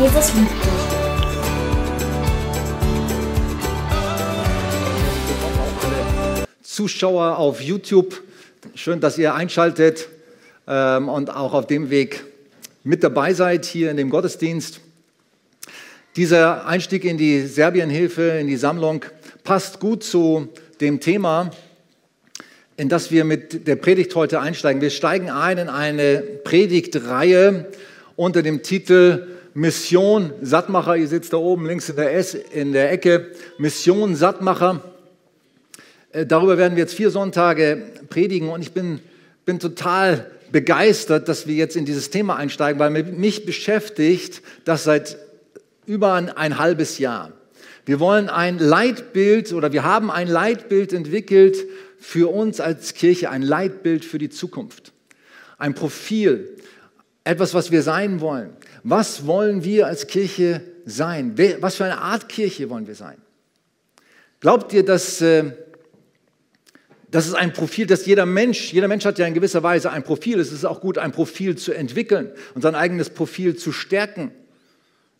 Jesus liebt dich. Zuschauer auf YouTube, schön, dass ihr einschaltet ähm, und auch auf dem Weg mit dabei seid hier in dem Gottesdienst. Dieser Einstieg in die Serbienhilfe, in die Sammlung, passt gut zu dem Thema, in das wir mit der Predigt heute einsteigen. Wir steigen ein in eine Predigtreihe unter dem Titel Mission Sattmacher. Ihr sitzt da oben links in der, S, in der Ecke. Mission Sattmacher. Äh, darüber werden wir jetzt vier Sonntage predigen und ich bin, bin total begeistert, dass wir jetzt in dieses Thema einsteigen, weil mich beschäftigt das seit über ein, ein halbes Jahr. Wir wollen ein Leitbild oder wir haben ein Leitbild entwickelt für uns als Kirche, ein Leitbild für die Zukunft. Ein Profil, etwas, was wir sein wollen. Was wollen wir als Kirche sein? Was für eine Art Kirche wollen wir sein? Glaubt ihr, dass äh, das ein Profil, das jeder Mensch, jeder Mensch hat ja in gewisser Weise ein Profil. Es ist auch gut, ein Profil zu entwickeln und sein eigenes Profil zu stärken.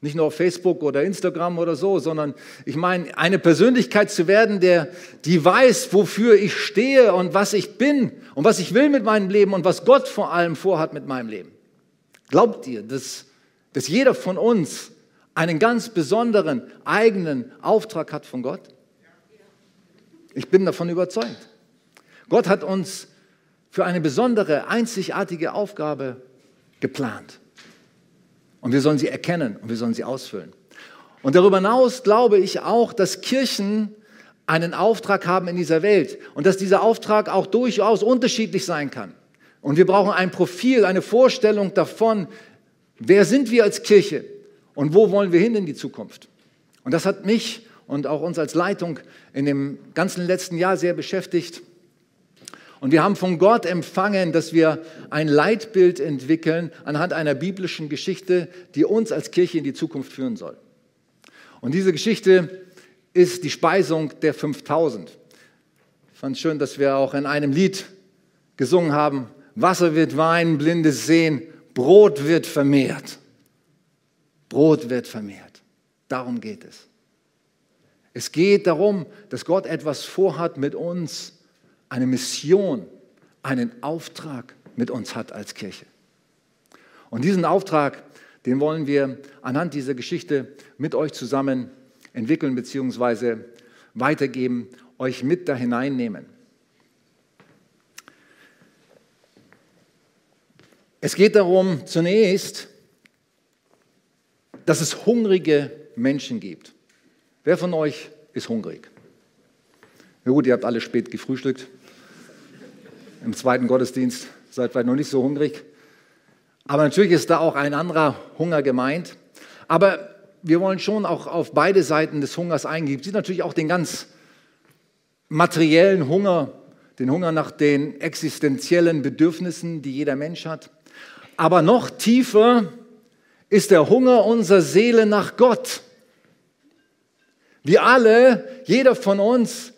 Nicht nur auf Facebook oder Instagram oder so, sondern ich meine, eine Persönlichkeit zu werden, der, die weiß, wofür ich stehe und was ich bin und was ich will mit meinem Leben und was Gott vor allem vorhat mit meinem Leben. Glaubt ihr, dass, dass jeder von uns einen ganz besonderen eigenen Auftrag hat von Gott? Ich bin davon überzeugt. Gott hat uns für eine besondere, einzigartige Aufgabe geplant. Und wir sollen sie erkennen und wir sollen sie ausfüllen. Und darüber hinaus glaube ich auch, dass Kirchen einen Auftrag haben in dieser Welt und dass dieser Auftrag auch durchaus unterschiedlich sein kann. Und wir brauchen ein Profil, eine Vorstellung davon, wer sind wir als Kirche und wo wollen wir hin in die Zukunft. Und das hat mich und auch uns als Leitung in dem ganzen letzten Jahr sehr beschäftigt. Und wir haben von Gott empfangen, dass wir ein Leitbild entwickeln anhand einer biblischen Geschichte, die uns als Kirche in die Zukunft führen soll. Und diese Geschichte ist die Speisung der 5000. Ich fand es schön, dass wir auch in einem Lied gesungen haben, Wasser wird Wein, Blindes sehen, Brot wird vermehrt. Brot wird vermehrt. Darum geht es. Es geht darum, dass Gott etwas vorhat mit uns, eine Mission, einen Auftrag mit uns hat als Kirche. Und diesen Auftrag, den wollen wir anhand dieser Geschichte mit euch zusammen entwickeln bzw. weitergeben, euch mit da hineinnehmen. Es geht darum zunächst, dass es hungrige Menschen gibt. Wer von euch ist hungrig? Na gut, ihr habt alle spät gefrühstückt. Im zweiten Gottesdienst seid vielleicht noch nicht so hungrig. Aber natürlich ist da auch ein anderer Hunger gemeint. Aber wir wollen schon auch auf beide Seiten des Hungers eingehen. Es gibt natürlich auch den ganz materiellen Hunger, den Hunger nach den existenziellen Bedürfnissen, die jeder Mensch hat. Aber noch tiefer ist der Hunger unserer Seele nach Gott. Wir alle, jeder von uns,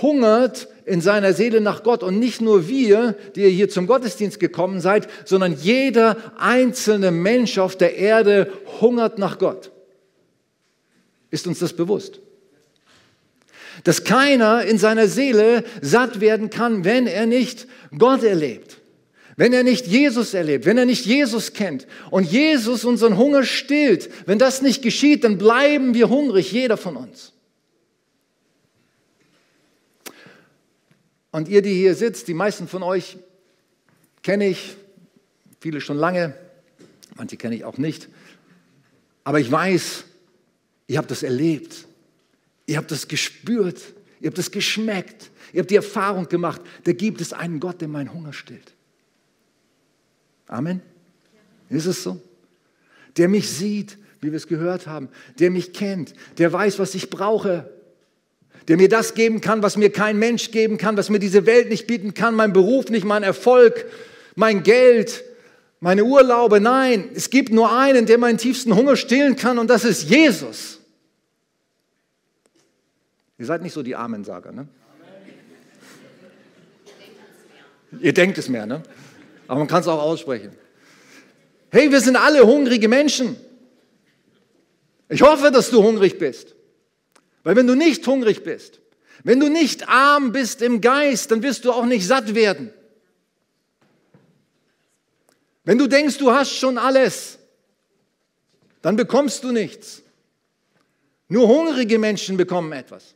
hungert in seiner Seele nach Gott. Und nicht nur wir, die ihr hier zum Gottesdienst gekommen seid, sondern jeder einzelne Mensch auf der Erde hungert nach Gott. Ist uns das bewusst? Dass keiner in seiner Seele satt werden kann, wenn er nicht Gott erlebt. Wenn er nicht Jesus erlebt, wenn er nicht Jesus kennt und Jesus unseren Hunger stillt, wenn das nicht geschieht, dann bleiben wir hungrig, jeder von uns. Und ihr, die hier sitzt, die meisten von euch kenne ich, viele schon lange, manche kenne ich auch nicht, aber ich weiß, ihr habt das erlebt, ihr habt das gespürt, ihr habt das geschmeckt, ihr habt die Erfahrung gemacht, da gibt es einen Gott, der meinen Hunger stillt. Amen. Ist es so? Der mich sieht, wie wir es gehört haben, der mich kennt, der weiß, was ich brauche, der mir das geben kann, was mir kein Mensch geben kann, was mir diese Welt nicht bieten kann, mein Beruf nicht, mein Erfolg, mein Geld, meine Urlaube. Nein, es gibt nur einen, der meinen tiefsten Hunger stillen kann und das ist Jesus. Ihr seid nicht so die Amensager, ne? Ihr denkt es mehr, ne? Aber man kann es auch aussprechen. Hey, wir sind alle hungrige Menschen. Ich hoffe, dass du hungrig bist. Weil wenn du nicht hungrig bist, wenn du nicht arm bist im Geist, dann wirst du auch nicht satt werden. Wenn du denkst, du hast schon alles, dann bekommst du nichts. Nur hungrige Menschen bekommen etwas.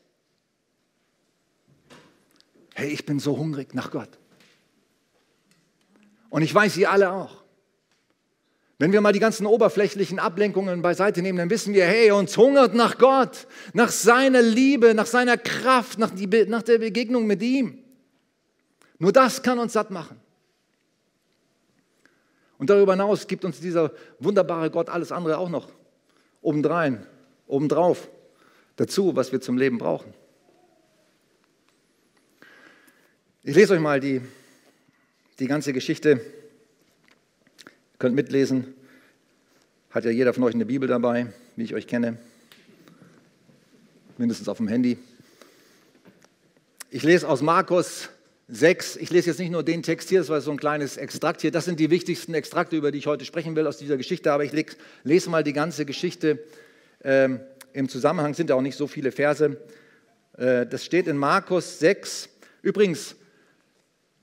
Hey, ich bin so hungrig nach Gott. Und ich weiß, ihr alle auch. Wenn wir mal die ganzen oberflächlichen Ablenkungen beiseite nehmen, dann wissen wir, hey, uns hungert nach Gott, nach seiner Liebe, nach seiner Kraft, nach, die, nach der Begegnung mit ihm. Nur das kann uns satt machen. Und darüber hinaus gibt uns dieser wunderbare Gott alles andere auch noch obendrein, obendrauf, dazu, was wir zum Leben brauchen. Ich lese euch mal die, die ganze Geschichte könnt mitlesen. Hat ja jeder von euch eine Bibel dabei, wie ich euch kenne. Mindestens auf dem Handy. Ich lese aus Markus 6. Ich lese jetzt nicht nur den Text hier, das war so ein kleines Extrakt hier. Das sind die wichtigsten Extrakte, über die ich heute sprechen will aus dieser Geschichte. Aber ich lese mal die ganze Geschichte ähm, im Zusammenhang. Sind ja auch nicht so viele Verse. Äh, das steht in Markus 6. Übrigens,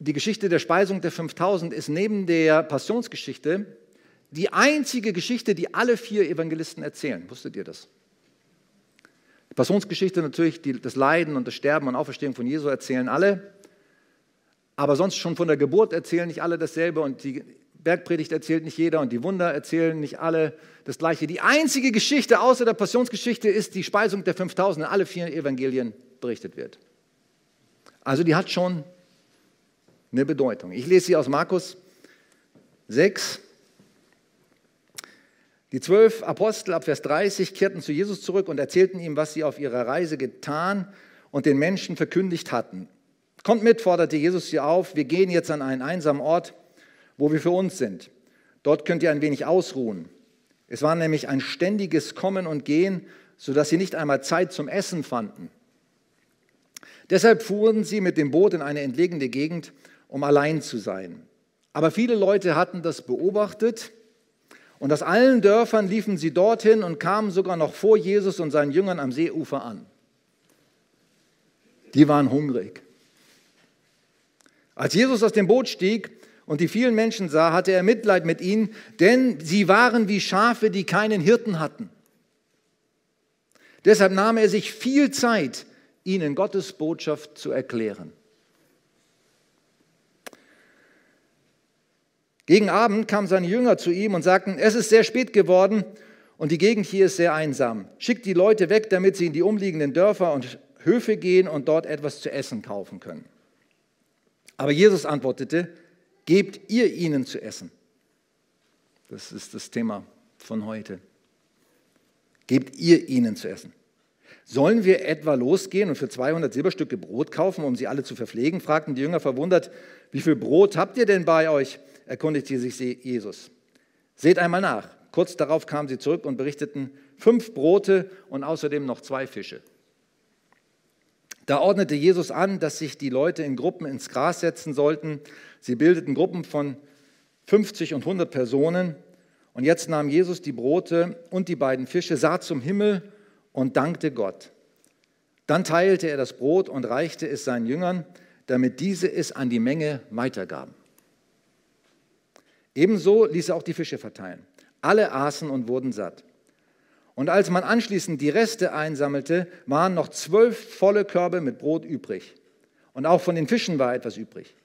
die Geschichte der Speisung der 5000 ist neben der Passionsgeschichte die einzige Geschichte, die alle vier Evangelisten erzählen. Wusstet ihr das? Die Passionsgeschichte natürlich, die, das Leiden und das Sterben und Auferstehung von Jesu erzählen alle. Aber sonst schon von der Geburt erzählen nicht alle dasselbe und die Bergpredigt erzählt nicht jeder und die Wunder erzählen nicht alle das Gleiche. Die einzige Geschichte außer der Passionsgeschichte ist die Speisung der 5000, in alle vier Evangelien berichtet wird. Also die hat schon eine Bedeutung. Ich lese sie aus Markus 6. Die zwölf Apostel ab Vers 30 kehrten zu Jesus zurück und erzählten ihm, was sie auf ihrer Reise getan und den Menschen verkündigt hatten. Kommt mit, forderte Jesus sie auf, wir gehen jetzt an einen einsamen Ort, wo wir für uns sind. Dort könnt ihr ein wenig ausruhen. Es war nämlich ein ständiges Kommen und Gehen, sodass sie nicht einmal Zeit zum Essen fanden. Deshalb fuhren sie mit dem Boot in eine entlegene Gegend, um allein zu sein. Aber viele Leute hatten das beobachtet und aus allen Dörfern liefen sie dorthin und kamen sogar noch vor Jesus und seinen Jüngern am Seeufer an. Die waren hungrig. Als Jesus aus dem Boot stieg und die vielen Menschen sah, hatte er Mitleid mit ihnen, denn sie waren wie Schafe, die keinen Hirten hatten. Deshalb nahm er sich viel Zeit, ihnen Gottes Botschaft zu erklären. Gegen Abend kamen seine Jünger zu ihm und sagten, es ist sehr spät geworden und die Gegend hier ist sehr einsam. Schickt die Leute weg, damit sie in die umliegenden Dörfer und Höfe gehen und dort etwas zu essen kaufen können. Aber Jesus antwortete, gebt ihr ihnen zu essen. Das ist das Thema von heute. Gebt ihr ihnen zu essen. Sollen wir etwa losgehen und für 200 Silberstücke Brot kaufen, um sie alle zu verpflegen? fragten die Jünger verwundert. Wie viel Brot habt ihr denn bei euch? Erkundigte sich Jesus. Seht einmal nach. Kurz darauf kamen sie zurück und berichteten fünf Brote und außerdem noch zwei Fische. Da ordnete Jesus an, dass sich die Leute in Gruppen ins Gras setzen sollten. Sie bildeten Gruppen von 50 und 100 Personen. Und jetzt nahm Jesus die Brote und die beiden Fische, sah zum Himmel und dankte Gott. Dann teilte er das Brot und reichte es seinen Jüngern, damit diese es an die Menge weitergaben. Ebenso ließ er auch die Fische verteilen. Alle aßen und wurden satt. Und als man anschließend die Reste einsammelte, waren noch zwölf volle Körbe mit Brot übrig. Und auch von den Fischen war etwas übrig.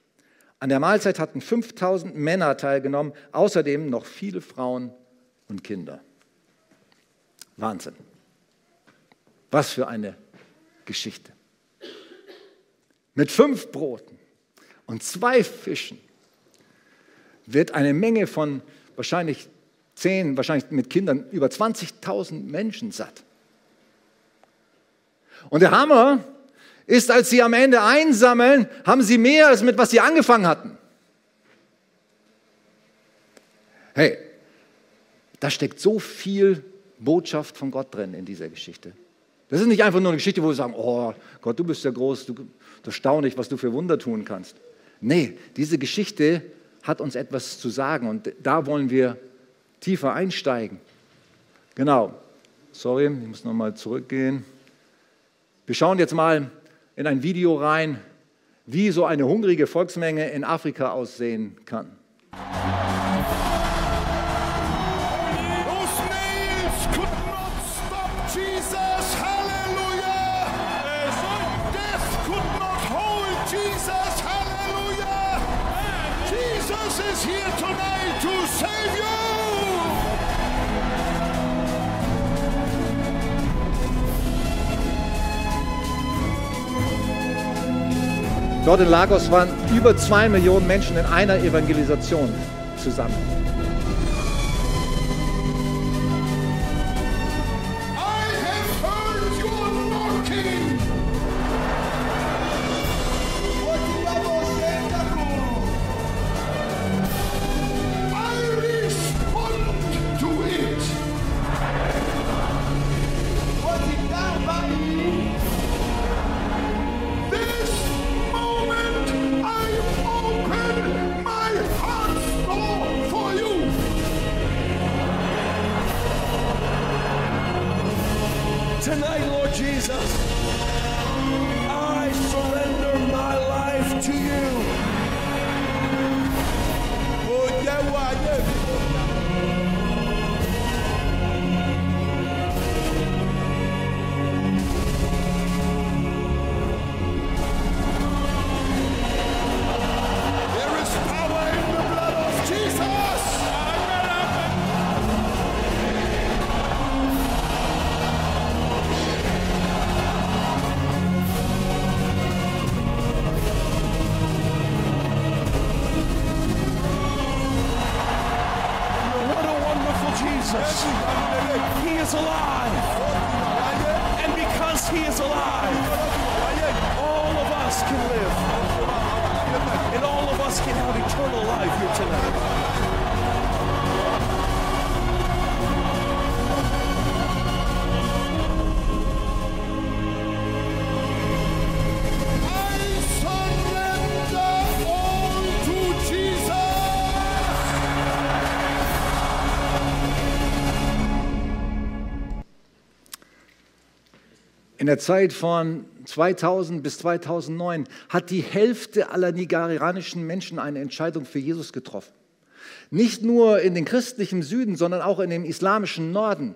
An der Mahlzeit hatten 5000 Männer teilgenommen, außerdem noch viele Frauen und Kinder. Wahnsinn. Was für eine Geschichte. Mit fünf Broten und zwei Fischen wird eine Menge von wahrscheinlich zehn, wahrscheinlich mit Kindern über 20.000 Menschen satt. Und der Hammer ist, als sie am Ende einsammeln, haben sie mehr als mit was sie angefangen hatten. Hey, da steckt so viel Botschaft von Gott drin in dieser Geschichte. Das ist nicht einfach nur eine Geschichte, wo wir sagen, oh Gott, du bist ja groß, du, du staunlich, was du für Wunder tun kannst. Nee, diese Geschichte hat uns etwas zu sagen und da wollen wir tiefer einsteigen. Genau. Sorry, ich muss nochmal zurückgehen. Wir schauen jetzt mal in ein Video rein, wie so eine hungrige Volksmenge in Afrika aussehen kann. Dort in Lagos waren über zwei Millionen Menschen in einer Evangelisation zusammen. alive. And because he is alive, all of us can live. And all of us can have eternal life here tonight. Der Zeit von 2000 bis 2009 hat die Hälfte aller nigerianischen Menschen eine Entscheidung für Jesus getroffen. Nicht nur in den christlichen Süden, sondern auch in dem islamischen Norden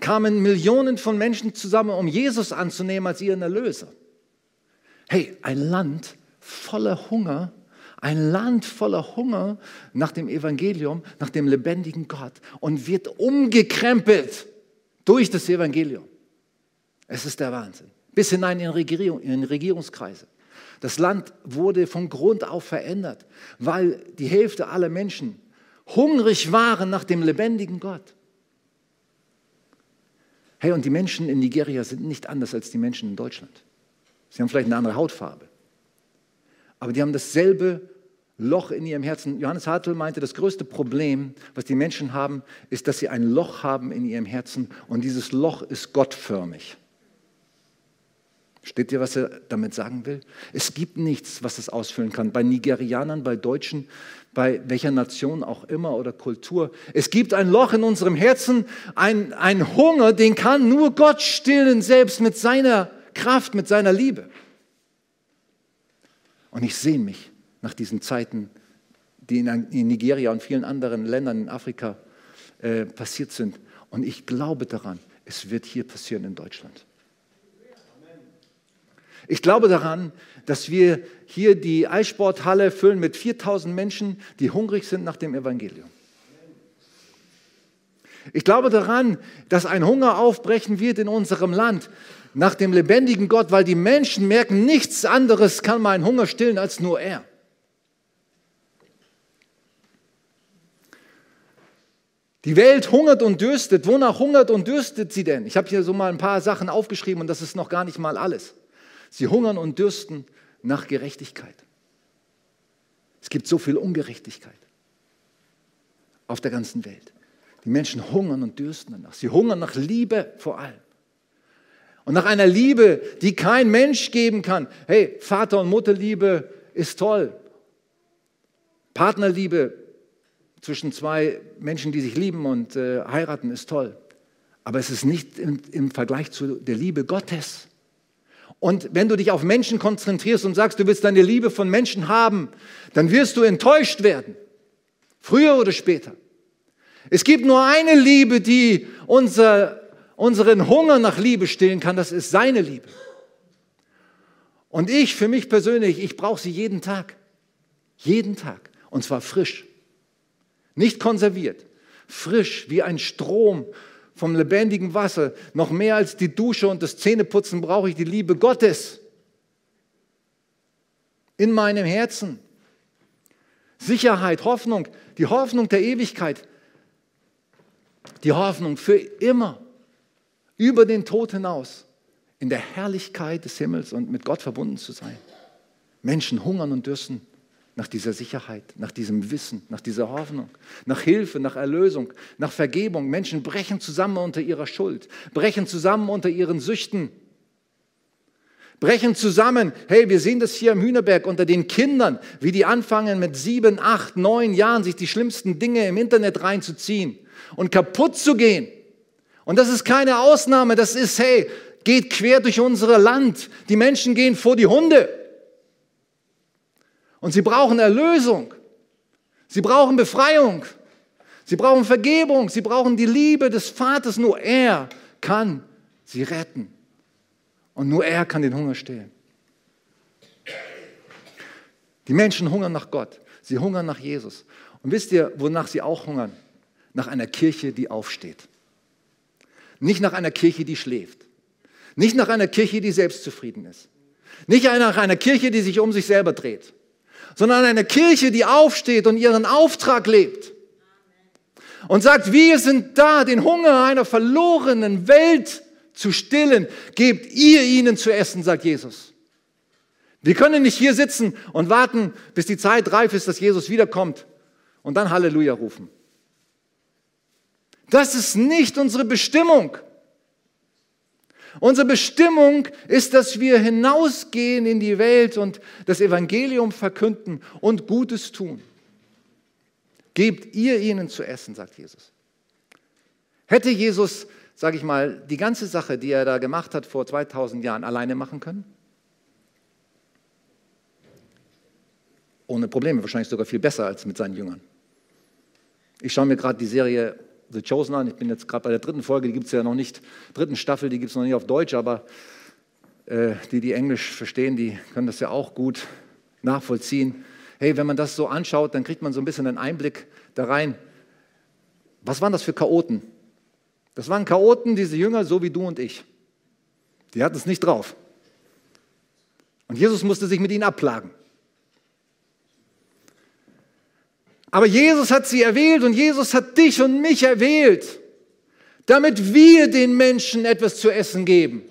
kamen Millionen von Menschen zusammen, um Jesus anzunehmen als ihren Erlöser. Hey, ein Land voller Hunger, ein Land voller Hunger nach dem Evangelium, nach dem lebendigen Gott und wird umgekrempelt durch das Evangelium. Es ist der Wahnsinn. Bis hinein in, Regierung, in Regierungskreise. Das Land wurde von Grund auf verändert, weil die Hälfte aller Menschen hungrig waren nach dem lebendigen Gott. Hey, und die Menschen in Nigeria sind nicht anders als die Menschen in Deutschland. Sie haben vielleicht eine andere Hautfarbe. Aber die haben dasselbe Loch in ihrem Herzen. Johannes Hartl meinte, das größte Problem, was die Menschen haben, ist, dass sie ein Loch haben in ihrem Herzen und dieses Loch ist gottförmig. Steht ihr, was er damit sagen will? Es gibt nichts, was es ausfüllen kann. Bei Nigerianern, bei Deutschen, bei welcher Nation auch immer oder Kultur. Es gibt ein Loch in unserem Herzen, ein, ein Hunger, den kann nur Gott stillen, selbst mit seiner Kraft, mit seiner Liebe. Und ich sehne mich nach diesen Zeiten, die in Nigeria und vielen anderen Ländern in Afrika äh, passiert sind. Und ich glaube daran, es wird hier passieren in Deutschland. Ich glaube daran, dass wir hier die Eissporthalle füllen mit 4000 Menschen, die hungrig sind nach dem Evangelium. Ich glaube daran, dass ein Hunger aufbrechen wird in unserem Land nach dem lebendigen Gott, weil die Menschen merken, nichts anderes kann meinen Hunger stillen als nur er. Die Welt hungert und dürstet. Wonach hungert und dürstet sie denn? Ich habe hier so mal ein paar Sachen aufgeschrieben und das ist noch gar nicht mal alles. Sie hungern und dürsten nach Gerechtigkeit. Es gibt so viel Ungerechtigkeit auf der ganzen Welt. Die Menschen hungern und dürsten danach. Sie hungern nach Liebe vor allem. Und nach einer Liebe, die kein Mensch geben kann. Hey, Vater- und Mutterliebe ist toll. Partnerliebe zwischen zwei Menschen, die sich lieben und äh, heiraten, ist toll. Aber es ist nicht im, im Vergleich zu der Liebe Gottes. Und wenn du dich auf Menschen konzentrierst und sagst, du willst deine Liebe von Menschen haben, dann wirst du enttäuscht werden. Früher oder später. Es gibt nur eine Liebe, die unser, unseren Hunger nach Liebe stillen kann. Das ist seine Liebe. Und ich, für mich persönlich, ich brauche sie jeden Tag. Jeden Tag. Und zwar frisch. Nicht konserviert. Frisch wie ein Strom vom lebendigen Wasser. Noch mehr als die Dusche und das Zähneputzen brauche ich die Liebe Gottes. In meinem Herzen. Sicherheit, Hoffnung, die Hoffnung der Ewigkeit. Die Hoffnung für immer. Über den Tod hinaus. In der Herrlichkeit des Himmels und mit Gott verbunden zu sein. Menschen hungern und dürsten nach dieser Sicherheit, nach diesem Wissen, nach dieser Hoffnung, nach Hilfe, nach Erlösung, nach Vergebung. Menschen brechen zusammen unter ihrer Schuld, brechen zusammen unter ihren Süchten, brechen zusammen. Hey, wir sehen das hier im Hühnerberg unter den Kindern, wie die anfangen mit sieben, acht, neun Jahren sich die schlimmsten Dinge im Internet reinzuziehen und kaputt zu gehen. Und das ist keine Ausnahme, das ist, hey, geht quer durch unser Land. Die Menschen gehen vor die Hunde. Und sie brauchen Erlösung. Sie brauchen Befreiung. Sie brauchen Vergebung. Sie brauchen die Liebe des Vaters. Nur er kann sie retten. Und nur er kann den Hunger stillen. Die Menschen hungern nach Gott. Sie hungern nach Jesus. Und wisst ihr, wonach sie auch hungern? Nach einer Kirche, die aufsteht. Nicht nach einer Kirche, die schläft. Nicht nach einer Kirche, die selbstzufrieden ist. Nicht nach einer Kirche, die sich um sich selber dreht sondern eine Kirche, die aufsteht und ihren Auftrag lebt. Und sagt, wir sind da, den Hunger einer verlorenen Welt zu stillen. Gebt ihr ihnen zu essen, sagt Jesus. Wir können nicht hier sitzen und warten, bis die Zeit reif ist, dass Jesus wiederkommt und dann Halleluja rufen. Das ist nicht unsere Bestimmung. Unsere Bestimmung ist, dass wir hinausgehen in die Welt und das Evangelium verkünden und Gutes tun. Gebt ihr ihnen zu essen, sagt Jesus. Hätte Jesus, sage ich mal, die ganze Sache, die er da gemacht hat vor 2000 Jahren, alleine machen können? Ohne Probleme, wahrscheinlich sogar viel besser als mit seinen Jüngern. Ich schaue mir gerade die Serie The Chosen an. Ich bin jetzt gerade bei der dritten Folge, die gibt es ja noch nicht, dritten Staffel, die gibt es noch nicht auf Deutsch, aber äh, die, die Englisch verstehen, die können das ja auch gut nachvollziehen. Hey, wenn man das so anschaut, dann kriegt man so ein bisschen einen Einblick da rein. Was waren das für Chaoten? Das waren Chaoten, diese Jünger, so wie du und ich. Die hatten es nicht drauf. Und Jesus musste sich mit ihnen abplagen. Aber Jesus hat sie erwählt und Jesus hat dich und mich erwählt, damit wir den Menschen etwas zu essen geben.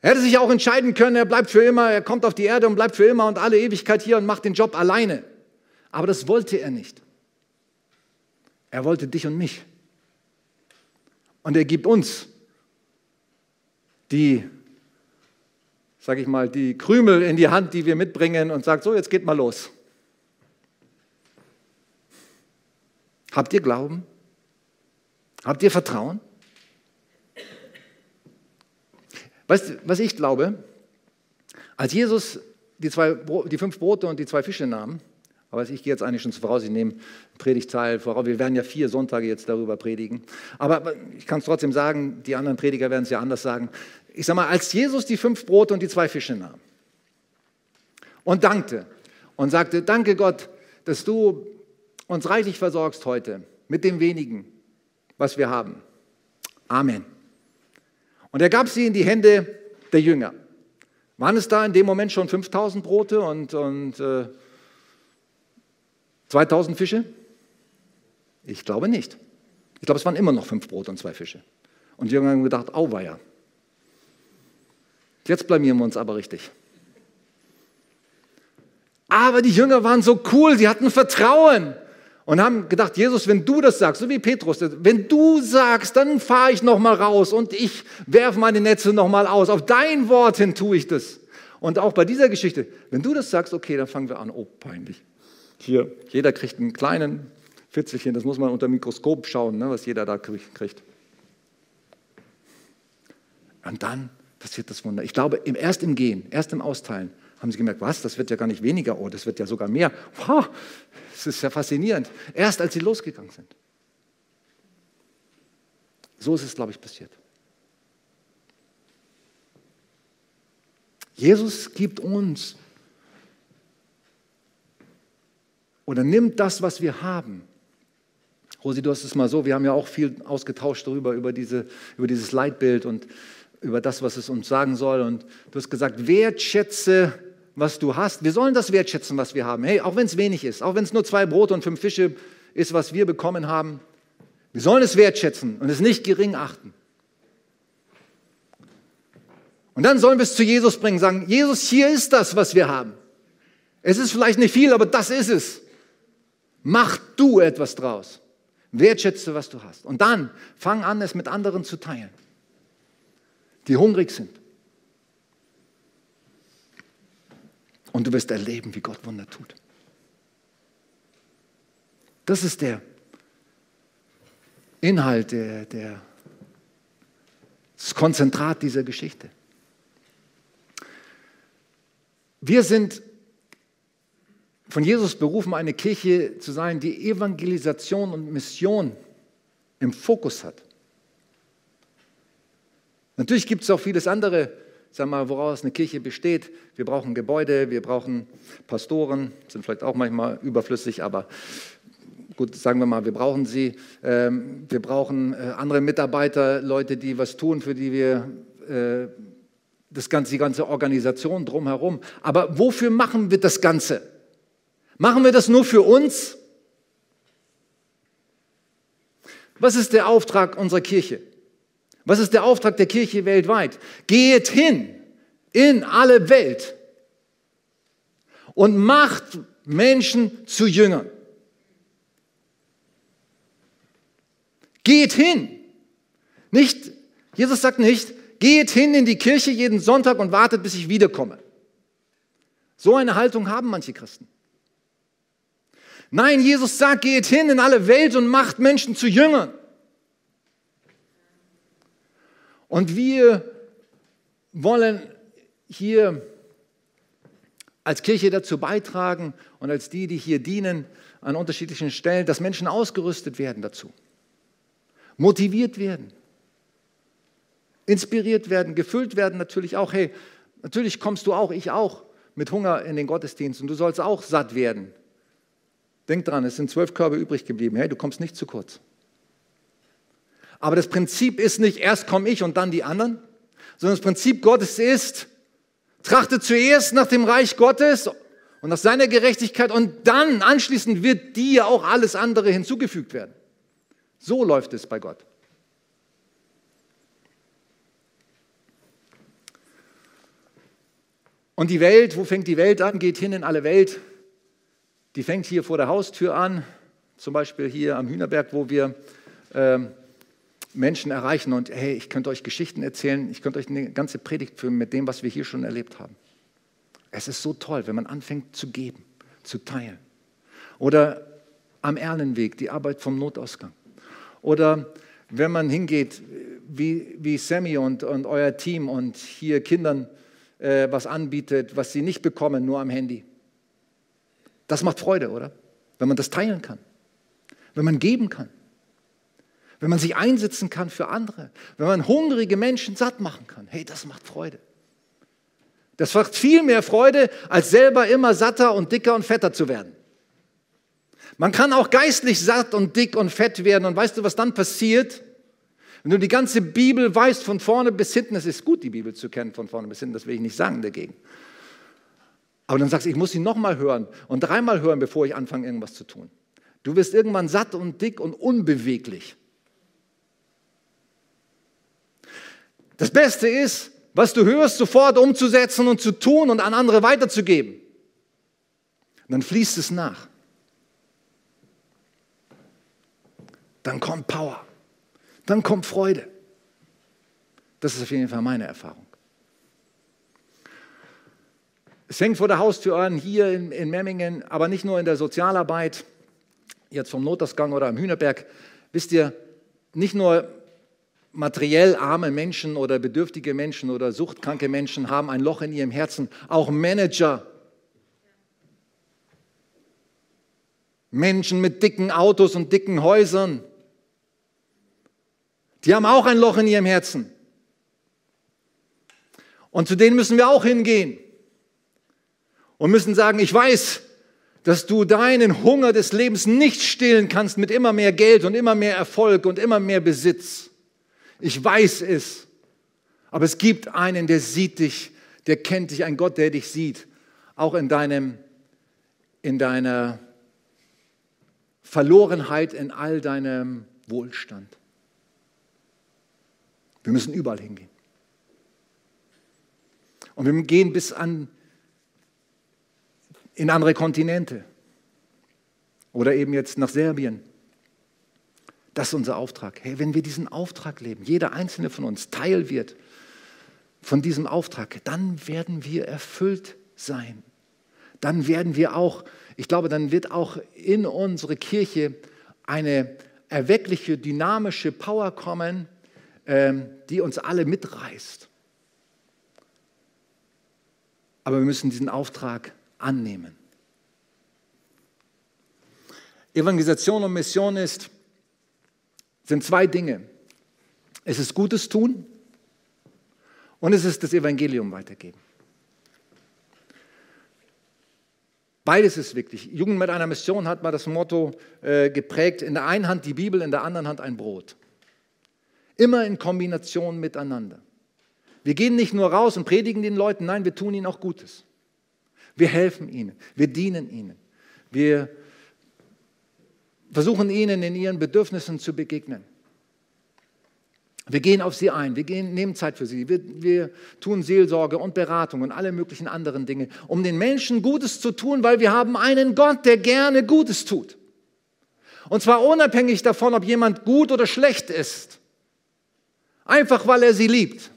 Er hätte sich auch entscheiden können, er bleibt für immer, er kommt auf die Erde und bleibt für immer und alle Ewigkeit hier und macht den Job alleine. Aber das wollte er nicht. Er wollte dich und mich. Und er gibt uns die, sag ich mal, die Krümel in die Hand, die wir mitbringen und sagt, so, jetzt geht mal los. Habt ihr Glauben? Habt ihr Vertrauen? Weißt du, was ich glaube? Als Jesus die, zwei, die fünf Brote und die zwei Fische nahm, aber ich gehe jetzt eigentlich schon voraus, ich nehme Predigtteil voraus. Wir werden ja vier Sonntage jetzt darüber predigen. Aber ich kann es trotzdem sagen, die anderen Prediger werden es ja anders sagen. Ich sage mal, als Jesus die fünf Brote und die zwei Fische nahm und dankte und sagte, danke Gott, dass du uns reichlich versorgst heute mit dem wenigen, was wir haben. Amen. Und er gab sie in die Hände der Jünger. Waren es da in dem Moment schon 5000 Brote und, und äh, 2000 Fische? Ich glaube nicht. Ich glaube, es waren immer noch fünf Brote und zwei Fische. Und die Jünger haben gedacht, auweia. Jetzt blamieren wir uns aber richtig. Aber die Jünger waren so cool, sie hatten Vertrauen und haben gedacht, Jesus, wenn du das sagst, so wie Petrus, wenn du sagst, dann fahre ich noch mal raus und ich werfe meine Netze noch mal aus. Auf dein Wort hin tue ich das. Und auch bei dieser Geschichte, wenn du das sagst, okay, dann fangen wir an. Oh, peinlich. Hier, jeder kriegt einen kleinen Fitzelchen, das muss man unter dem Mikroskop schauen, ne, was jeder da kriegt. Und dann passiert das Wunder. Ich glaube, erst im Gehen, erst im Austeilen haben sie gemerkt, was, das wird ja gar nicht weniger, oh, das wird ja sogar mehr. Wow, das ist ja faszinierend. Erst als sie losgegangen sind. So ist es, glaube ich, passiert. Jesus gibt uns oder nimmt das, was wir haben. Rosi, du hast es mal so, wir haben ja auch viel ausgetauscht darüber, über, diese, über dieses Leitbild und über das, was es uns sagen soll. Und du hast gesagt, wertschätze, was du hast. Wir sollen das wertschätzen, was wir haben. Hey, auch wenn es wenig ist, auch wenn es nur zwei Brote und fünf Fische ist, was wir bekommen haben. Wir sollen es wertschätzen und es nicht gering achten. Und dann sollen wir es zu Jesus bringen, sagen, Jesus, hier ist das, was wir haben. Es ist vielleicht nicht viel, aber das ist es. Mach du etwas draus. Wertschätze, was du hast. Und dann fang an, es mit anderen zu teilen, die hungrig sind. Und du wirst erleben, wie Gott Wunder tut. Das ist der Inhalt, der, der, das Konzentrat dieser Geschichte. Wir sind von Jesus berufen, eine Kirche zu sein, die Evangelisation und Mission im Fokus hat. Natürlich gibt es auch vieles andere, sag mal, woraus eine Kirche besteht. Wir brauchen Gebäude, wir brauchen Pastoren, sind vielleicht auch manchmal überflüssig, aber gut, sagen wir mal, wir brauchen sie. Ähm, wir brauchen äh, andere Mitarbeiter, Leute, die was tun, für die wir äh, das ganze, die ganze Organisation drumherum. Aber wofür machen wir das Ganze? Machen wir das nur für uns? Was ist der Auftrag unserer Kirche? Was ist der Auftrag der Kirche weltweit? Geht hin in alle Welt und macht Menschen zu Jüngern. Geht hin. Nicht, Jesus sagt nicht, Geht hin in die Kirche jeden Sonntag und wartet, bis ich wiederkomme. So eine Haltung haben manche Christen. Nein, Jesus sagt, geht hin in alle Welt und macht Menschen zu Jüngern. Und wir wollen hier als Kirche dazu beitragen und als die, die hier dienen an unterschiedlichen Stellen, dass Menschen ausgerüstet werden dazu, motiviert werden inspiriert werden, gefüllt werden natürlich auch. Hey, natürlich kommst du auch, ich auch, mit Hunger in den Gottesdienst und du sollst auch satt werden. Denk dran, es sind zwölf Körbe übrig geblieben. Hey, du kommst nicht zu kurz. Aber das Prinzip ist nicht, erst komme ich und dann die anderen, sondern das Prinzip Gottes ist, trachte zuerst nach dem Reich Gottes und nach seiner Gerechtigkeit und dann anschließend wird dir auch alles andere hinzugefügt werden. So läuft es bei Gott. Und die Welt, wo fängt die Welt an? Geht hin in alle Welt. Die fängt hier vor der Haustür an, zum Beispiel hier am Hühnerberg, wo wir äh, Menschen erreichen. Und hey, ich könnte euch Geschichten erzählen, ich könnte euch eine ganze Predigt führen mit dem, was wir hier schon erlebt haben. Es ist so toll, wenn man anfängt zu geben, zu teilen. Oder am Erlenweg, die Arbeit vom Notausgang. Oder wenn man hingeht, wie, wie Sammy und, und euer Team und hier Kindern äh, was anbietet, was sie nicht bekommen, nur am Handy. Das macht Freude, oder? Wenn man das teilen kann, wenn man geben kann, wenn man sich einsetzen kann für andere, wenn man hungrige Menschen satt machen kann. Hey, das macht Freude. Das macht viel mehr Freude, als selber immer satter und dicker und fetter zu werden. Man kann auch geistlich satt und dick und fett werden. Und weißt du, was dann passiert? Wenn du die ganze Bibel weißt von vorne bis hinten, es ist gut, die Bibel zu kennen von vorne bis hinten, das will ich nicht sagen dagegen. Aber dann sagst du, ich muss sie nochmal hören und dreimal hören, bevor ich anfange, irgendwas zu tun. Du wirst irgendwann satt und dick und unbeweglich. Das Beste ist, was du hörst, sofort umzusetzen und zu tun und an andere weiterzugeben. Und dann fließt es nach. Dann kommt Power dann kommt Freude. Das ist auf jeden Fall meine Erfahrung. Es fängt vor der Haustür an, hier in, in Memmingen, aber nicht nur in der Sozialarbeit. jetzt vom Notausgang oder am Hühnerberg, wisst ihr, nicht nur materiell arme Menschen oder bedürftige Menschen oder suchtkranke Menschen haben ein Loch in ihrem Herzen, auch Manager. Menschen mit dicken Autos und dicken Häusern, die haben auch ein Loch in ihrem Herzen. Und zu denen müssen wir auch hingehen und müssen sagen, ich weiß, dass du deinen Hunger des Lebens nicht stillen kannst mit immer mehr Geld und immer mehr Erfolg und immer mehr Besitz. Ich weiß es. Aber es gibt einen, der sieht dich, der kennt dich, ein Gott, der dich sieht, auch in deinem, in deiner Verlorenheit, in all deinem Wohlstand. Wir müssen überall hingehen. Und wir gehen bis an in andere Kontinente oder eben jetzt nach Serbien. Das ist unser Auftrag. Hey, wenn wir diesen Auftrag leben, jeder einzelne von uns Teil wird von diesem Auftrag, dann werden wir erfüllt sein. Dann werden wir auch, ich glaube, dann wird auch in unsere Kirche eine erweckliche, dynamische Power kommen, ähm, die uns alle mitreißt. Aber wir müssen diesen Auftrag annehmen. Evangelisation und Mission ist, sind zwei Dinge. Es ist Gutes tun und es ist das Evangelium weitergeben. Beides ist wichtig. Jugend mit einer Mission hat mal das Motto äh, geprägt, in der einen Hand die Bibel, in der anderen Hand ein Brot. Immer in Kombination miteinander. Wir gehen nicht nur raus und predigen den Leuten, nein, wir tun ihnen auch Gutes. Wir helfen ihnen, wir dienen ihnen, wir versuchen ihnen in ihren Bedürfnissen zu begegnen. Wir gehen auf sie ein, wir gehen, nehmen Zeit für sie, wir, wir tun Seelsorge und Beratung und alle möglichen anderen Dinge, um den Menschen Gutes zu tun, weil wir haben einen Gott, der gerne Gutes tut. Und zwar unabhängig davon, ob jemand gut oder schlecht ist. Einfach weil er sie liebt.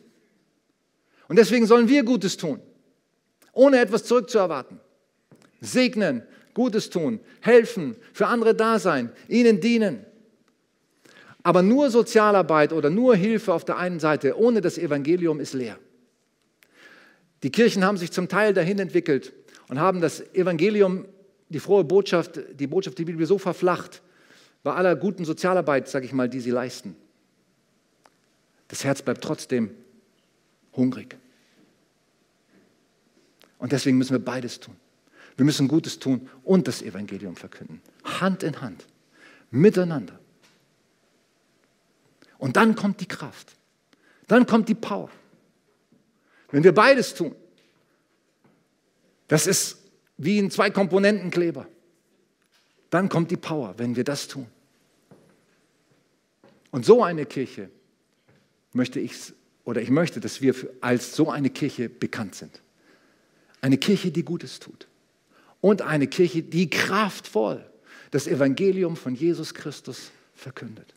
Und deswegen sollen wir Gutes tun, ohne etwas zurückzuerwarten. Segnen, Gutes tun, helfen, für andere da sein, ihnen dienen. Aber nur Sozialarbeit oder nur Hilfe auf der einen Seite ohne das Evangelium ist leer. Die Kirchen haben sich zum Teil dahin entwickelt und haben das Evangelium, die frohe Botschaft, die Botschaft der Bibel so verflacht, bei aller guten Sozialarbeit, sage ich mal, die sie leisten. Das Herz bleibt trotzdem hungrig. Und deswegen müssen wir beides tun. Wir müssen Gutes tun und das Evangelium verkünden. Hand in Hand, miteinander. Und dann kommt die Kraft. Dann kommt die Power. Wenn wir beides tun, das ist wie ein Zwei-Komponenten-Kleber. Dann kommt die Power, wenn wir das tun. Und so eine Kirche möchte ich, oder ich möchte, dass wir als so eine Kirche bekannt sind. Eine Kirche, die Gutes tut und eine Kirche, die kraftvoll das Evangelium von Jesus Christus verkündet.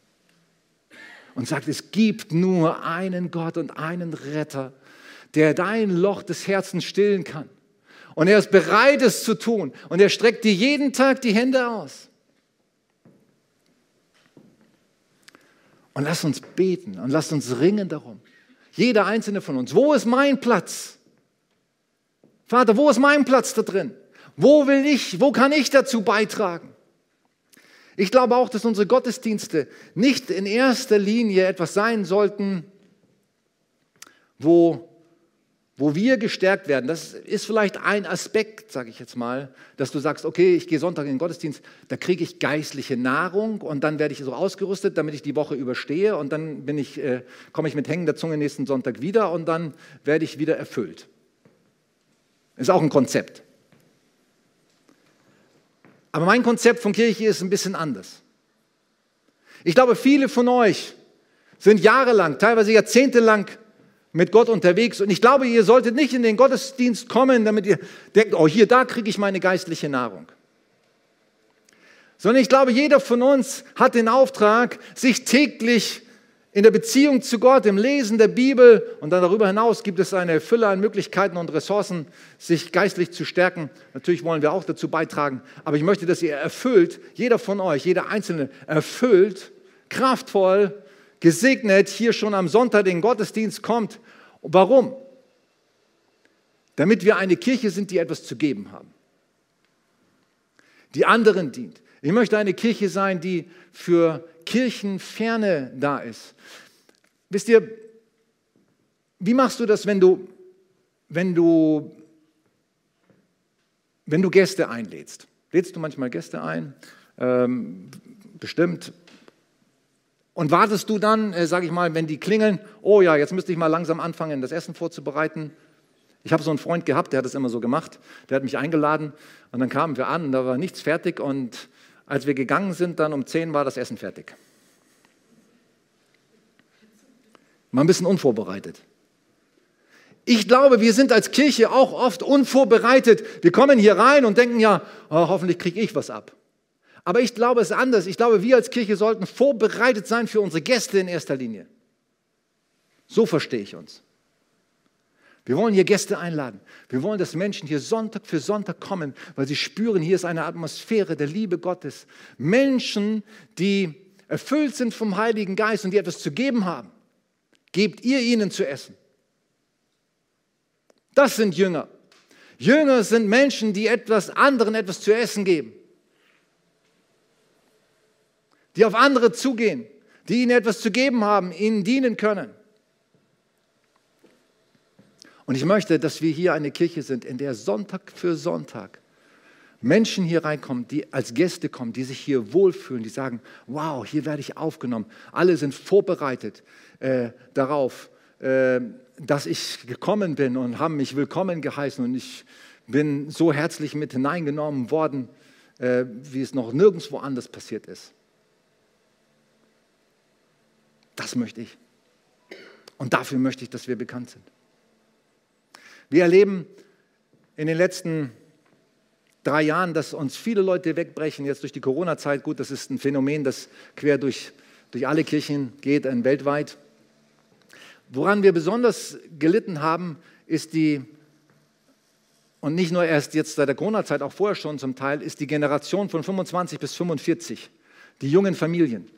Und sagt, es gibt nur einen Gott und einen Retter, der dein Loch des Herzens stillen kann. Und er ist bereit, es zu tun. Und er streckt dir jeden Tag die Hände aus. Und lass uns beten und lass uns ringen darum. Jeder einzelne von uns. Wo ist mein Platz? Vater, wo ist mein Platz da drin? Wo will ich, wo kann ich dazu beitragen? Ich glaube auch, dass unsere Gottesdienste nicht in erster Linie etwas sein sollten, wo, wo wir gestärkt werden. Das ist vielleicht ein Aspekt, sage ich jetzt mal, dass du sagst, okay, ich gehe Sonntag in den Gottesdienst, da kriege ich geistliche Nahrung und dann werde ich so ausgerüstet, damit ich die Woche überstehe und dann bin ich, äh, komme ich mit hängender Zunge nächsten Sonntag wieder und dann werde ich wieder erfüllt. Ist auch ein Konzept. Aber mein Konzept von Kirche ist ein bisschen anders. Ich glaube, viele von euch sind jahrelang, teilweise jahrzehntelang mit Gott unterwegs. Und ich glaube, ihr solltet nicht in den Gottesdienst kommen, damit ihr denkt, oh, hier, da kriege ich meine geistliche Nahrung. Sondern ich glaube, jeder von uns hat den Auftrag, sich täglich in der Beziehung zu Gott, im Lesen der Bibel und dann darüber hinaus gibt es eine Fülle an Möglichkeiten und Ressourcen, sich geistlich zu stärken. Natürlich wollen wir auch dazu beitragen, aber ich möchte, dass ihr erfüllt, jeder von euch, jeder Einzelne erfüllt, kraftvoll, gesegnet hier schon am Sonntag den Gottesdienst kommt. Warum? Damit wir eine Kirche sind, die etwas zu geben haben, die anderen dient. Ich möchte eine Kirche sein, die für Kirchenferne da ist. Wisst ihr, wie machst du das, wenn du, wenn du, wenn du Gäste einlädst? Lädst du manchmal Gäste ein? Ähm, bestimmt. Und wartest du dann, äh, sage ich mal, wenn die klingeln, oh ja, jetzt müsste ich mal langsam anfangen, das Essen vorzubereiten. Ich habe so einen Freund gehabt, der hat das immer so gemacht. Der hat mich eingeladen und dann kamen wir an und da war nichts fertig und als wir gegangen sind, dann um 10 war das Essen fertig. Mal ein bisschen unvorbereitet. Ich glaube, wir sind als Kirche auch oft unvorbereitet. Wir kommen hier rein und denken ja, oh, hoffentlich kriege ich was ab. Aber ich glaube, es ist anders. Ich glaube, wir als Kirche sollten vorbereitet sein für unsere Gäste in erster Linie. So verstehe ich uns. Wir wollen hier Gäste einladen. Wir wollen, dass Menschen hier Sonntag für Sonntag kommen, weil sie spüren, hier ist eine Atmosphäre der Liebe Gottes. Menschen, die erfüllt sind vom Heiligen Geist und die etwas zu geben haben. Gebt ihr ihnen zu essen. Das sind Jünger. Jünger sind Menschen, die etwas anderen etwas zu essen geben. Die auf andere zugehen, die ihnen etwas zu geben haben, ihnen dienen können. Und ich möchte, dass wir hier eine Kirche sind, in der Sonntag für Sonntag Menschen hier reinkommen, die als Gäste kommen, die sich hier wohlfühlen, die sagen, wow, hier werde ich aufgenommen. Alle sind vorbereitet äh, darauf, äh, dass ich gekommen bin und haben mich willkommen geheißen und ich bin so herzlich mit hineingenommen worden, äh, wie es noch nirgendwo anders passiert ist. Das möchte ich. Und dafür möchte ich, dass wir bekannt sind. Wir erleben in den letzten drei Jahren, dass uns viele Leute wegbrechen, jetzt durch die Corona-Zeit. Gut, das ist ein Phänomen, das quer durch, durch alle Kirchen geht, äh, weltweit. Woran wir besonders gelitten haben, ist die, und nicht nur erst jetzt seit der Corona-Zeit, auch vorher schon zum Teil, ist die Generation von 25 bis 45, die jungen Familien.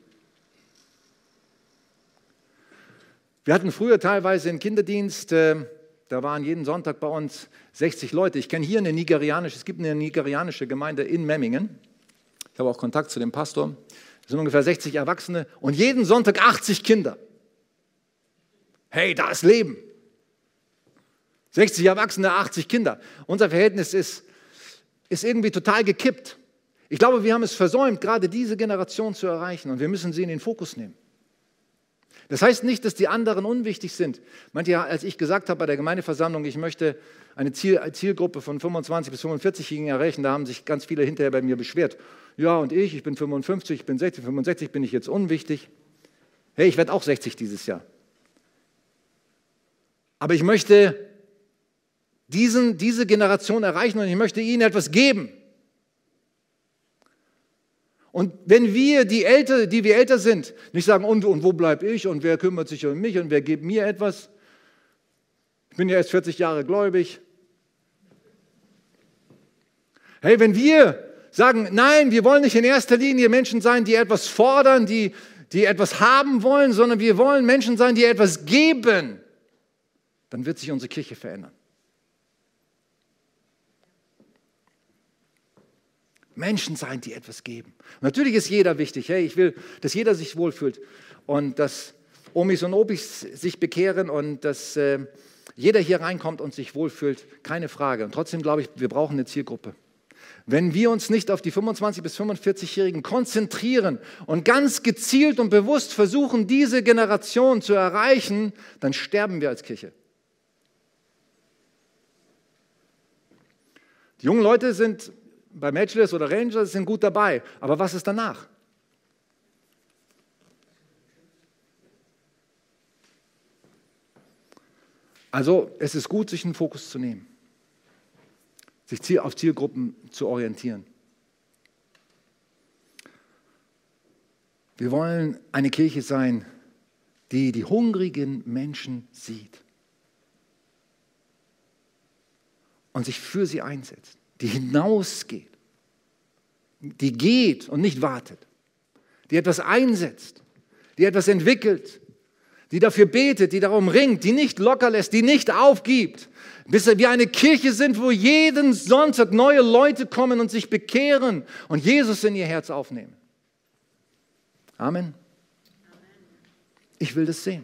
Wir hatten früher teilweise einen Kinderdienst, äh, da waren jeden Sonntag bei uns 60 Leute. Ich kenne hier eine nigerianische, es gibt eine nigerianische Gemeinde in Memmingen. Ich habe auch Kontakt zu dem Pastor. Es sind ungefähr 60 Erwachsene und jeden Sonntag 80 Kinder. Hey, da ist Leben. 60 Erwachsene, 80 Kinder. Unser Verhältnis ist, ist irgendwie total gekippt. Ich glaube, wir haben es versäumt, gerade diese Generation zu erreichen und wir müssen sie in den Fokus nehmen. Das heißt nicht, dass die anderen unwichtig sind. Manche, als ich gesagt habe bei der Gemeindeversammlung, ich möchte eine Ziel, Zielgruppe von 25 bis 45-Jährigen erreichen, da haben sich ganz viele hinterher bei mir beschwert. Ja, und ich, ich bin 55, ich bin 60, 65, bin ich jetzt unwichtig? Hey, ich werde auch 60 dieses Jahr. Aber ich möchte diesen, diese Generation erreichen und ich möchte ihnen etwas geben. Und wenn wir, die, älter, die wir älter sind, nicht sagen, und, und wo bleibe ich und wer kümmert sich um mich und wer gibt mir etwas, ich bin ja erst 40 Jahre gläubig. Hey, wenn wir sagen, nein, wir wollen nicht in erster Linie Menschen sein, die etwas fordern, die, die etwas haben wollen, sondern wir wollen Menschen sein, die etwas geben, dann wird sich unsere Kirche verändern. Menschen sein, die etwas geben. Und natürlich ist jeder wichtig. Hey, ich will, dass jeder sich wohlfühlt und dass Omis und Obis sich bekehren und dass äh, jeder hier reinkommt und sich wohlfühlt. Keine Frage. Und trotzdem glaube ich, wir brauchen eine Zielgruppe. Wenn wir uns nicht auf die 25- bis 45-Jährigen konzentrieren und ganz gezielt und bewusst versuchen, diese Generation zu erreichen, dann sterben wir als Kirche. Die jungen Leute sind bei Matchless oder Rangers sind gut dabei. Aber was ist danach? Also es ist gut, sich einen Fokus zu nehmen, sich auf Zielgruppen zu orientieren. Wir wollen eine Kirche sein, die die hungrigen Menschen sieht und sich für sie einsetzt, die hinausgeht, die geht und nicht wartet, die etwas einsetzt, die etwas entwickelt, die dafür betet, die darum ringt, die nicht locker lässt, die nicht aufgibt, bis wir eine Kirche sind, wo jeden Sonntag neue Leute kommen und sich bekehren und Jesus in ihr Herz aufnehmen. Amen. Ich will das sehen.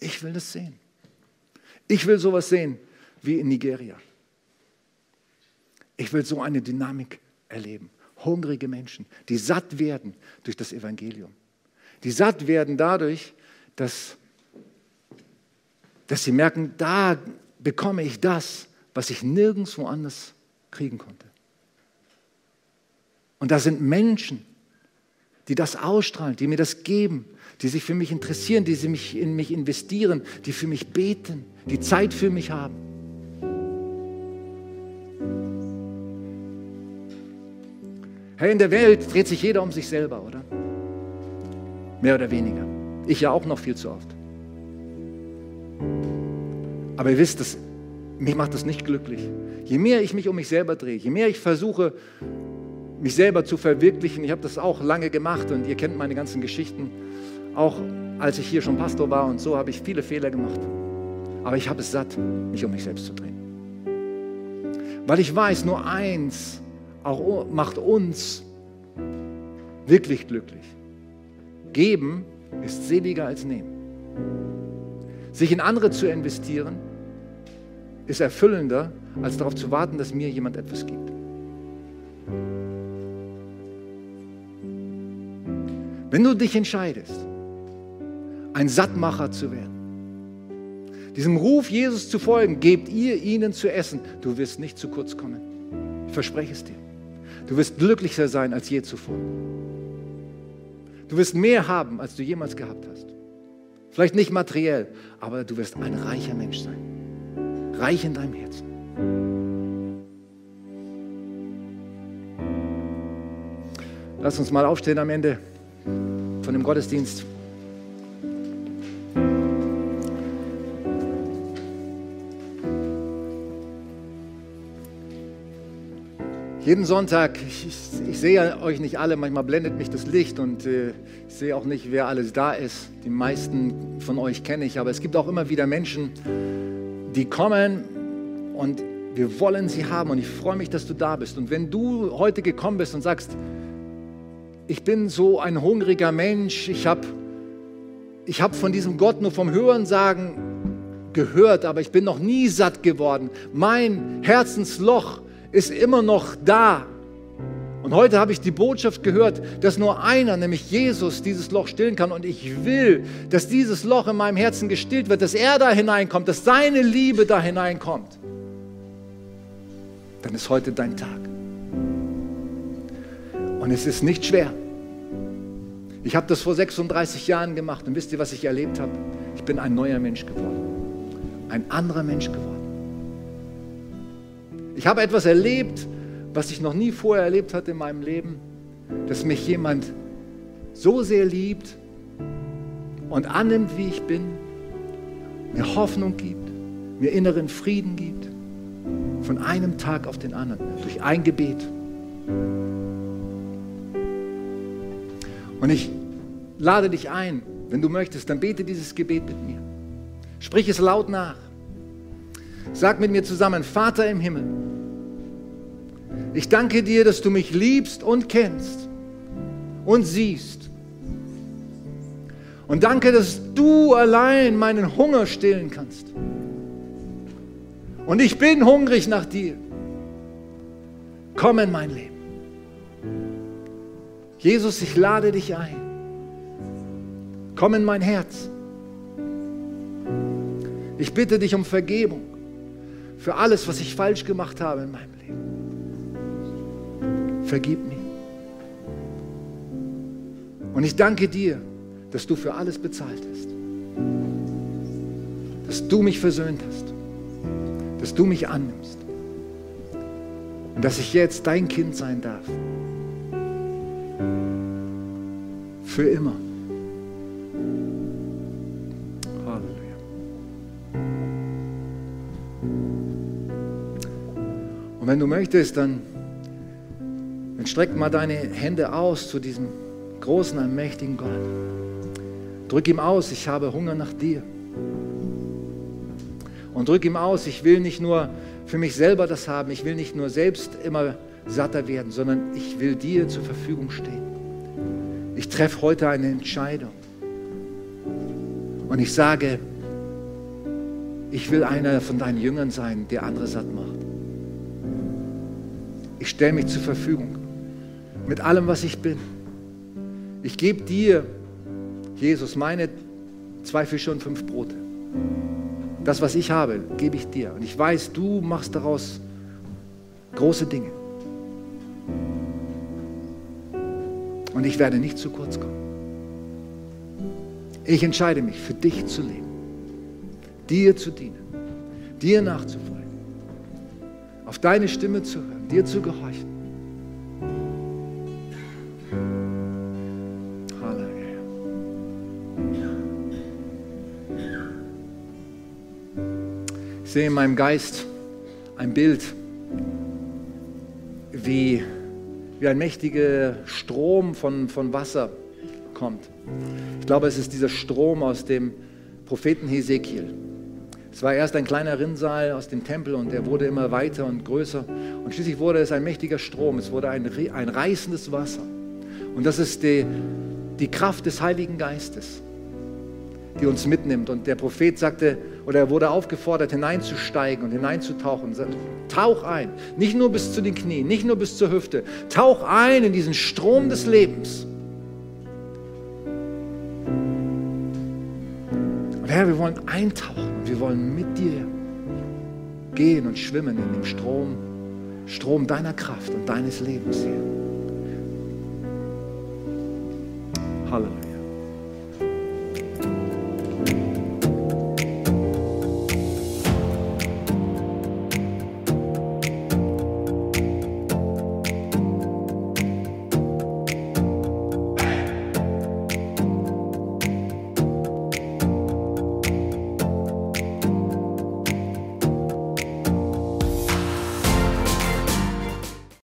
Ich will das sehen. Ich will sowas sehen wie in Nigeria. Ich will so eine Dynamik erleben. Hungrige Menschen, die satt werden durch das Evangelium. Die satt werden dadurch, dass dass sie merken, da bekomme ich das, was ich nirgendwo anders kriegen konnte. Und da sind Menschen, die das ausstrahlen, die mir das geben, die sich für mich interessieren, die sich in mich investieren, die für mich beten, die Zeit für mich haben. Hey, in der Welt dreht sich jeder um sich selber, oder? Mehr oder weniger. Ich ja auch noch viel zu oft. Aber ihr wisst, das, mich macht das nicht glücklich. Je mehr ich mich um mich selber drehe, je mehr ich versuche, mich selber zu verwirklichen, ich habe das auch lange gemacht und ihr kennt meine ganzen Geschichten, auch als ich hier schon Pastor war und so habe ich viele Fehler gemacht. Aber ich habe es satt, mich um mich selbst zu drehen. Weil ich weiß, nur eins auch macht uns wirklich glücklich. Geben ist seliger als nehmen. Sich in andere zu investieren, ist erfüllender, als darauf zu warten, dass mir jemand etwas gibt. Wenn du dich entscheidest, ein Sattmacher zu werden, diesem Ruf Jesus zu folgen, gebt ihr ihnen zu essen, du wirst nicht zu kurz kommen. Ich verspreche es dir. Du wirst glücklicher sein als je zuvor. Du wirst mehr haben, als du jemals gehabt hast. Vielleicht nicht materiell, aber du wirst ein reicher Mensch sein. Reich in deinem Herzen. Lass uns mal aufstehen am Ende von dem Gottesdienst. Jeden Sonntag, ich, ich, sehe euch nicht alle, manchmal blendet mich das Licht und äh, ich sehe auch nicht, wer alles da ist. Die meisten von euch kenne ich, aber es gibt auch immer wieder Menschen, die kommen und wir wollen sie haben und ich freue mich, dass du da bist. Und wenn du heute gekommen bist und sagst, ich bin so ein hungriger Mensch, ich habe ich hab von diesem Gott nur vom Hörensagen gehört, aber ich bin noch nie satt geworden. Mein Herzensloch ist immer noch da. Und heute habe ich die Botschaft gehört, dass nur einer, nämlich Jesus, dieses Loch stillen kann. Und ich will, dass dieses Loch in meinem Herzen gestillt wird, dass er da hineinkommt, dass seine Liebe da hineinkommt. Dann ist heute dein Tag. Und es ist nicht schwer. Ich habe das vor 36 Jahren gemacht und wisst ihr, was ich erlebt habe? Ich bin ein neuer Mensch geworden. Ein anderer Mensch geworden. Ich habe etwas erlebt, was ich noch nie vorher erlebt hatte in meinem Leben, dass mich jemand so sehr liebt und annimmt, wie ich bin, mir Hoffnung gibt, mir inneren Frieden gibt, von einem Tag auf den anderen, durch ein Gebet. Und ich lade dich ein, wenn du möchtest, dann bete dieses Gebet mit mir. Sprich es laut nach. Sag mit mir zusammen, Vater im Himmel, ich danke dir, dass du mich liebst und kennst und siehst. Und danke, dass du allein meinen Hunger stillen kannst. Und ich bin hungrig nach dir. Komm in mein Leben. Jesus, ich lade dich ein. Komm in mein Herz. Ich bitte dich um Vergebung für alles, was ich falsch gemacht habe in meinem Leben. Vergib mir. Und ich danke dir, dass du für alles bezahlt hast. Dass du mich versöhnt hast. Dass du mich annimmst. Und dass ich jetzt dein Kind sein darf. Für immer. Halleluja. Und wenn du möchtest, dann streck mal deine Hände aus zu diesem großen, allmächtigen Gott. Drück ihm aus, ich habe Hunger nach dir. Und drück ihm aus, ich will nicht nur für mich selber das haben, ich will nicht nur selbst immer satter werden, sondern ich will dir zur Verfügung stehen. Ich treffe heute eine Entscheidung. Und ich sage, ich will einer von deinen Jüngern sein, der andere satt macht. Ich stelle mich zur Verfügung mit allem, was ich bin. Ich gebe dir, Jesus, meine zwei Fische und fünf Brote. Das, was ich habe, gebe ich dir. Und ich weiß, du machst daraus große Dinge. Und ich werde nicht zu kurz kommen. Ich entscheide mich, für dich zu leben, dir zu dienen, dir nachzufolgen, auf deine Stimme zu hören, dir zu gehorchen. Ich sehe in meinem Geist ein Bild, wie, wie ein mächtiger Strom von, von Wasser kommt. Ich glaube, es ist dieser Strom aus dem Propheten Hesekiel. Es war erst ein kleiner Rinnsal aus dem Tempel und er wurde immer weiter und größer. Und schließlich wurde es ein mächtiger Strom. Es wurde ein, ein reißendes Wasser. Und das ist die, die Kraft des Heiligen Geistes, die uns mitnimmt. Und der Prophet sagte, oder er wurde aufgefordert, hineinzusteigen und hineinzutauchen. Und tauch ein, nicht nur bis zu den Knien, nicht nur bis zur Hüfte, tauch ein in diesen Strom des Lebens. Und Herr, wir wollen eintauchen, wir wollen mit dir gehen und schwimmen in dem Strom, Strom deiner Kraft und deines Lebens hier. Halleluja.